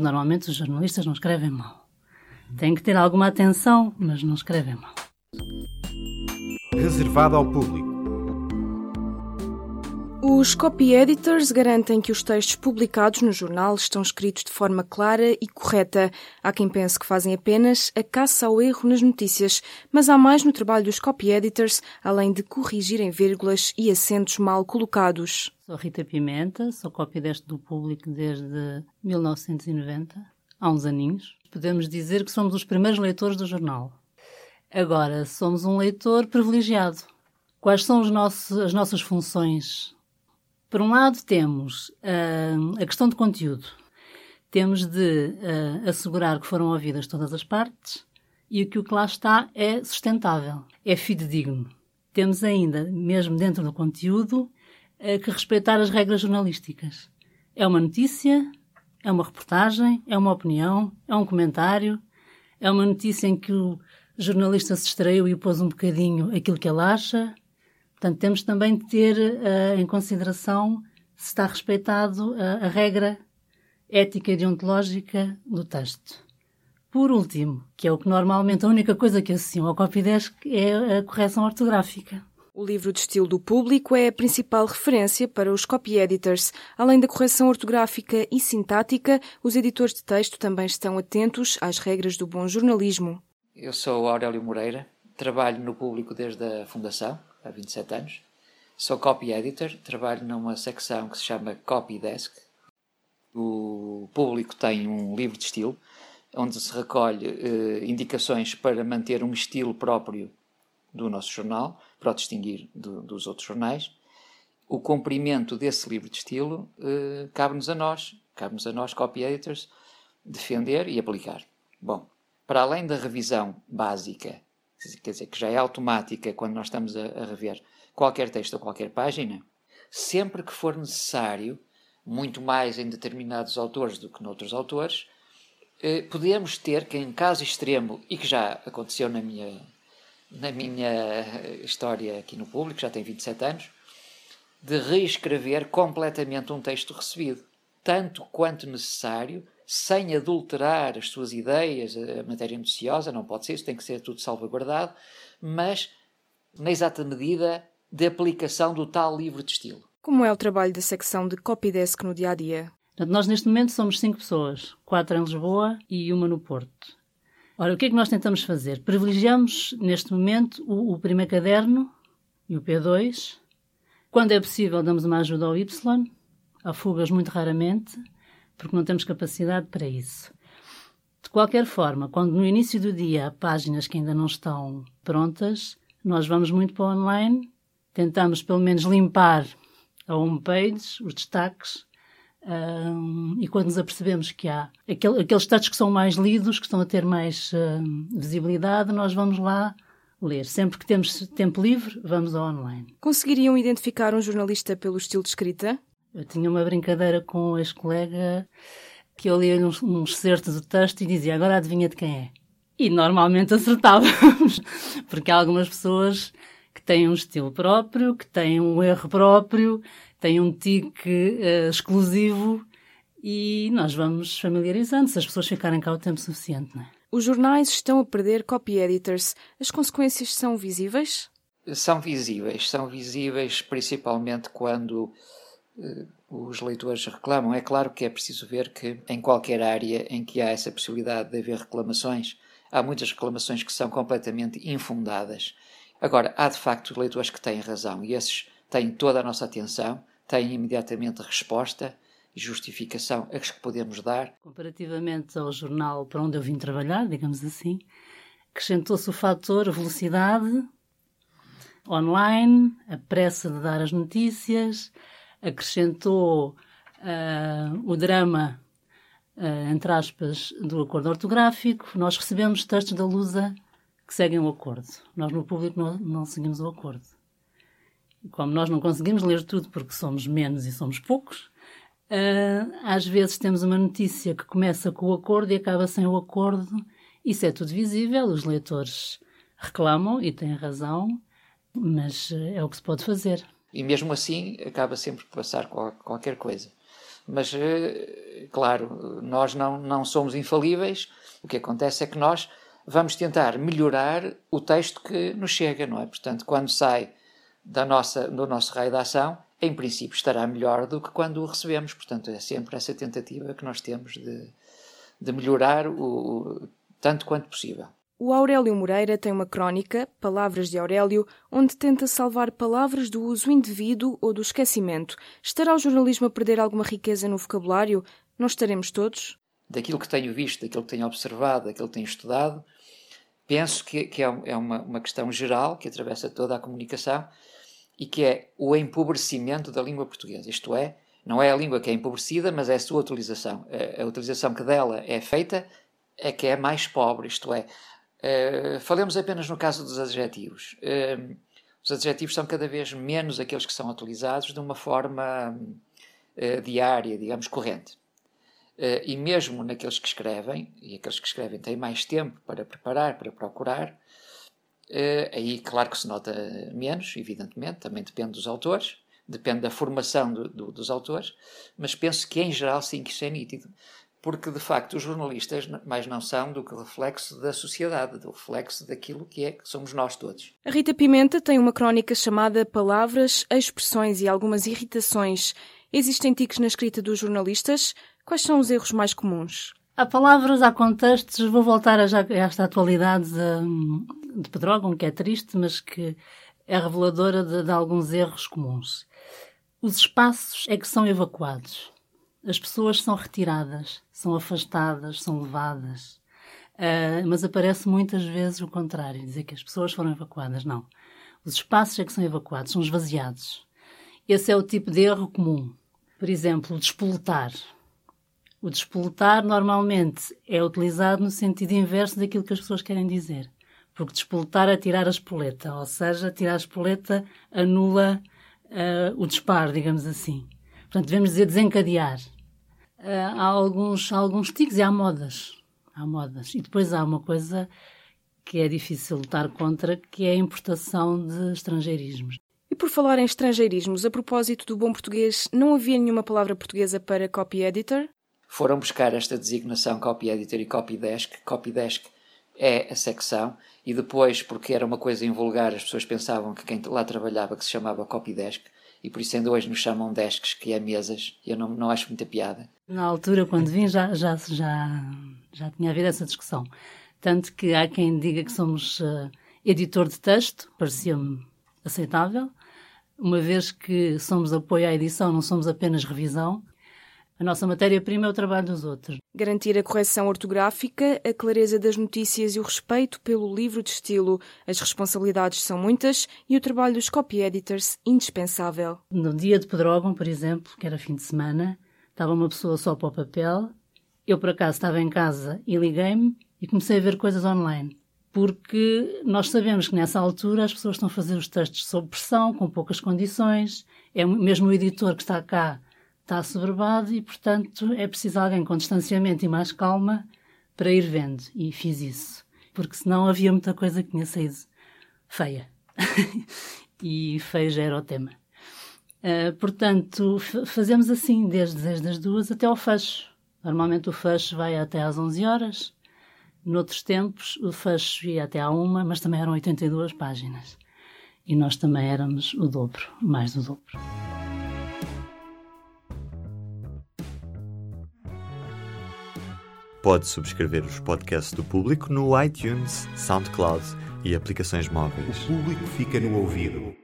Normalmente os jornalistas não escrevem mal. Têm que ter alguma atenção, mas não escrevem mal. Reservado ao público. Os copy editors garantem que os textos publicados no jornal estão escritos de forma clara e correta. Há quem pense que fazem apenas a caça ao erro nas notícias, mas há mais no trabalho dos copy editors, além de corrigirem vírgulas e acentos mal colocados. Sou Rita Pimenta, sou copy deste do público desde 1990, há uns aninhos. Podemos dizer que somos os primeiros leitores do jornal. Agora, somos um leitor privilegiado. Quais são nossos, as nossas funções por um lado, temos uh, a questão de conteúdo. Temos de uh, assegurar que foram ouvidas todas as partes e que o que lá está é sustentável, é fidedigno. Temos ainda, mesmo dentro do conteúdo, uh, que respeitar as regras jornalísticas. É uma notícia, é uma reportagem, é uma opinião, é um comentário, é uma notícia em que o jornalista se extraiu e pôs um bocadinho aquilo que ele acha, Portanto, temos também de ter uh, em consideração se está respeitado a, a regra ética e deontológica do texto. Por último, que é o que normalmente a única coisa que associam ao copydesk é a correção ortográfica. O livro de estilo do público é a principal referência para os copy editors. Além da correção ortográfica e sintática, os editores de texto também estão atentos às regras do bom jornalismo. Eu sou Aurélio Moreira, trabalho no público desde a fundação há 27 anos. Sou copy editor, trabalho numa secção que se chama Copy Desk. O público tem um livro de estilo, onde se recolhe eh, indicações para manter um estilo próprio do nosso jornal, para o distinguir do, dos outros jornais. O cumprimento desse livro de estilo eh, cabe-nos a nós, cabe-nos a nós, copy editors, defender e aplicar. Bom, para além da revisão básica quer dizer, que já é automática quando nós estamos a, a rever qualquer texto ou qualquer página, sempre que for necessário, muito mais em determinados autores do que noutros autores, eh, podemos ter que, em caso extremo, e que já aconteceu na minha, na minha história aqui no público, já tem 27 anos, de reescrever completamente um texto recebido, tanto quanto necessário, sem adulterar as suas ideias, a matéria noticiosa, não pode ser, isso tem que ser tudo salvaguardado, mas na exata medida de aplicação do tal livro de estilo. Como é o trabalho da secção de Copydesk no dia a dia? Nós, neste momento, somos cinco pessoas: quatro em Lisboa e uma no Porto. Ora, o que é que nós tentamos fazer? Privilegiamos, neste momento, o, o primeiro caderno e o P2. Quando é possível, damos uma ajuda ao Y, a fugas muito raramente porque não temos capacidade para isso. De qualquer forma, quando no início do dia há páginas que ainda não estão prontas, nós vamos muito para o online, tentamos pelo menos limpar a homepage, os destaques, um, e quando nos apercebemos que há aquele, aqueles textos que são mais lidos, que estão a ter mais um, visibilidade, nós vamos lá ler. Sempre que temos tempo livre, vamos ao online. Conseguiriam identificar um jornalista pelo estilo de escrita? Eu tinha uma brincadeira com um ex-colega que eu lia uns, uns certos do texto e dizia agora adivinha de quem é. E normalmente acertávamos, porque há algumas pessoas que têm um estilo próprio, que têm um erro próprio, têm um tique uh, exclusivo e nós vamos familiarizando se as pessoas ficarem cá o tempo suficiente, não é? Os jornais estão a perder copy editors. As consequências são visíveis? São visíveis. São visíveis principalmente quando os leitores reclamam. É claro que é preciso ver que em qualquer área em que há essa possibilidade de haver reclamações, há muitas reclamações que são completamente infundadas. Agora, há de facto leitores que têm razão e esses têm toda a nossa atenção, têm imediatamente resposta e justificação a que podemos dar. Comparativamente ao jornal para onde eu vim trabalhar, digamos assim, acrescentou-se o fator velocidade online, a pressa de dar as notícias, acrescentou uh, o drama, uh, entre aspas, do acordo ortográfico. Nós recebemos textos da Lusa que seguem o acordo. Nós, no público, não, não seguimos o acordo. Como nós não conseguimos ler tudo porque somos menos e somos poucos, uh, às vezes temos uma notícia que começa com o acordo e acaba sem o acordo. Isso é tudo visível, os leitores reclamam e têm razão, mas é o que se pode fazer. E mesmo assim acaba sempre por passar qualquer coisa. Mas, eh, claro, nós não, não somos infalíveis. O que acontece é que nós vamos tentar melhorar o texto que nos chega, não é? Portanto, quando sai da nossa, do nosso raio de ação, em princípio estará melhor do que quando o recebemos. Portanto, é sempre essa tentativa que nós temos de, de melhorar o, o, tanto quanto possível. O Aurélio Moreira tem uma crónica, Palavras de Aurélio, onde tenta salvar palavras do uso indevido ou do esquecimento. Estará o jornalismo a perder alguma riqueza no vocabulário? Não estaremos todos? Daquilo que tenho visto, daquilo que tenho observado, daquilo que tenho estudado, penso que, que é, é uma, uma questão geral que atravessa toda a comunicação e que é o empobrecimento da língua portuguesa. Isto é, não é a língua que é empobrecida, mas é a sua utilização. A, a utilização que dela é feita é que é mais pobre, isto é, Uh, falemos apenas no caso dos adjetivos. Uh, os adjetivos são cada vez menos aqueles que são utilizados de uma forma uh, diária, digamos, corrente. e mesmo naqueles que escrevem, e aqueles que escrevem têm mais tempo para preparar, para procurar, aí claro que se nota menos, evidentemente, também depende dos autores, depende da formação do, do, dos autores, mas penso que em geral sim que isso é nítido porque de facto os jornalistas mais não são do que reflexo da sociedade, do reflexo daquilo que é que somos nós todos. A Rita Pimenta tem uma crónica chamada Palavras, Expressões e Algumas Irritações. Existem tiques na escrita dos jornalistas? Quais são os erros mais comuns? Há palavras, há contextos. Vou voltar a, já, a esta atualidade de, de Pedrógão, que é triste, mas que é reveladora de, de alguns erros comuns. Os espaços é que são evacuados. As pessoas são retiradas, são afastadas, são levadas. Uh, mas aparece muitas vezes o contrário, dizer que as pessoas foram evacuadas. Não. Os espaços é que são evacuados, são esvaziados. Esse é o tipo de erro comum. Por exemplo, o despoletar. O despoletar normalmente é utilizado no sentido inverso daquilo que as pessoas querem dizer. Porque despoletar é tirar a espoleta, ou seja, tirar a espoleta anula uh, o disparo, digamos assim. Portanto, devemos dizer desencadear. Uh, há alguns, há alguns tiques e há modas. Há modas. E depois há uma coisa que é difícil lutar contra, que é a importação de estrangeirismos. E por falar em estrangeirismos, a propósito do bom português, não havia nenhuma palavra portuguesa para copy editor? Foram buscar esta designação copy editor e copy desk. Copy desk é a secção e depois, porque era uma coisa invulgar, as pessoas pensavam que quem lá trabalhava que se chamava copy desk e por isso ainda hoje nos chamam desks, que é mesas, eu não, não acho muita piada. Na altura, quando vim, já, já, já, já tinha havido essa discussão. Tanto que há quem diga que somos uh, editor de texto, parecia-me aceitável, uma vez que somos apoio à edição, não somos apenas revisão, a nossa matéria-prima é o trabalho dos outros. Garantir a correção ortográfica, a clareza das notícias e o respeito pelo livro de estilo. As responsabilidades são muitas e o trabalho dos copy editors indispensável. No dia de Pedrógão, por exemplo, que era fim de semana, estava uma pessoa só para o papel. Eu, por acaso, estava em casa e liguei-me e comecei a ver coisas online. Porque nós sabemos que nessa altura as pessoas estão a fazer os textos sob pressão, com poucas condições. É mesmo o editor que está cá está assoberbado e, portanto, é preciso alguém com distanciamento e mais calma para ir vendo. E fiz isso. Porque senão havia muita coisa que tinha saído feia. e feio já era o tema. Uh, portanto, fazemos assim, desde, desde as duas até ao fecho. Normalmente o fecho vai até às 11 horas. Noutros tempos, o fecho ia até à uma, mas também eram 82 páginas. E nós também éramos o dobro, mais do dobro. Pode subscrever os podcasts do público no iTunes, SoundCloud e aplicações móveis. O público fica no ouvido.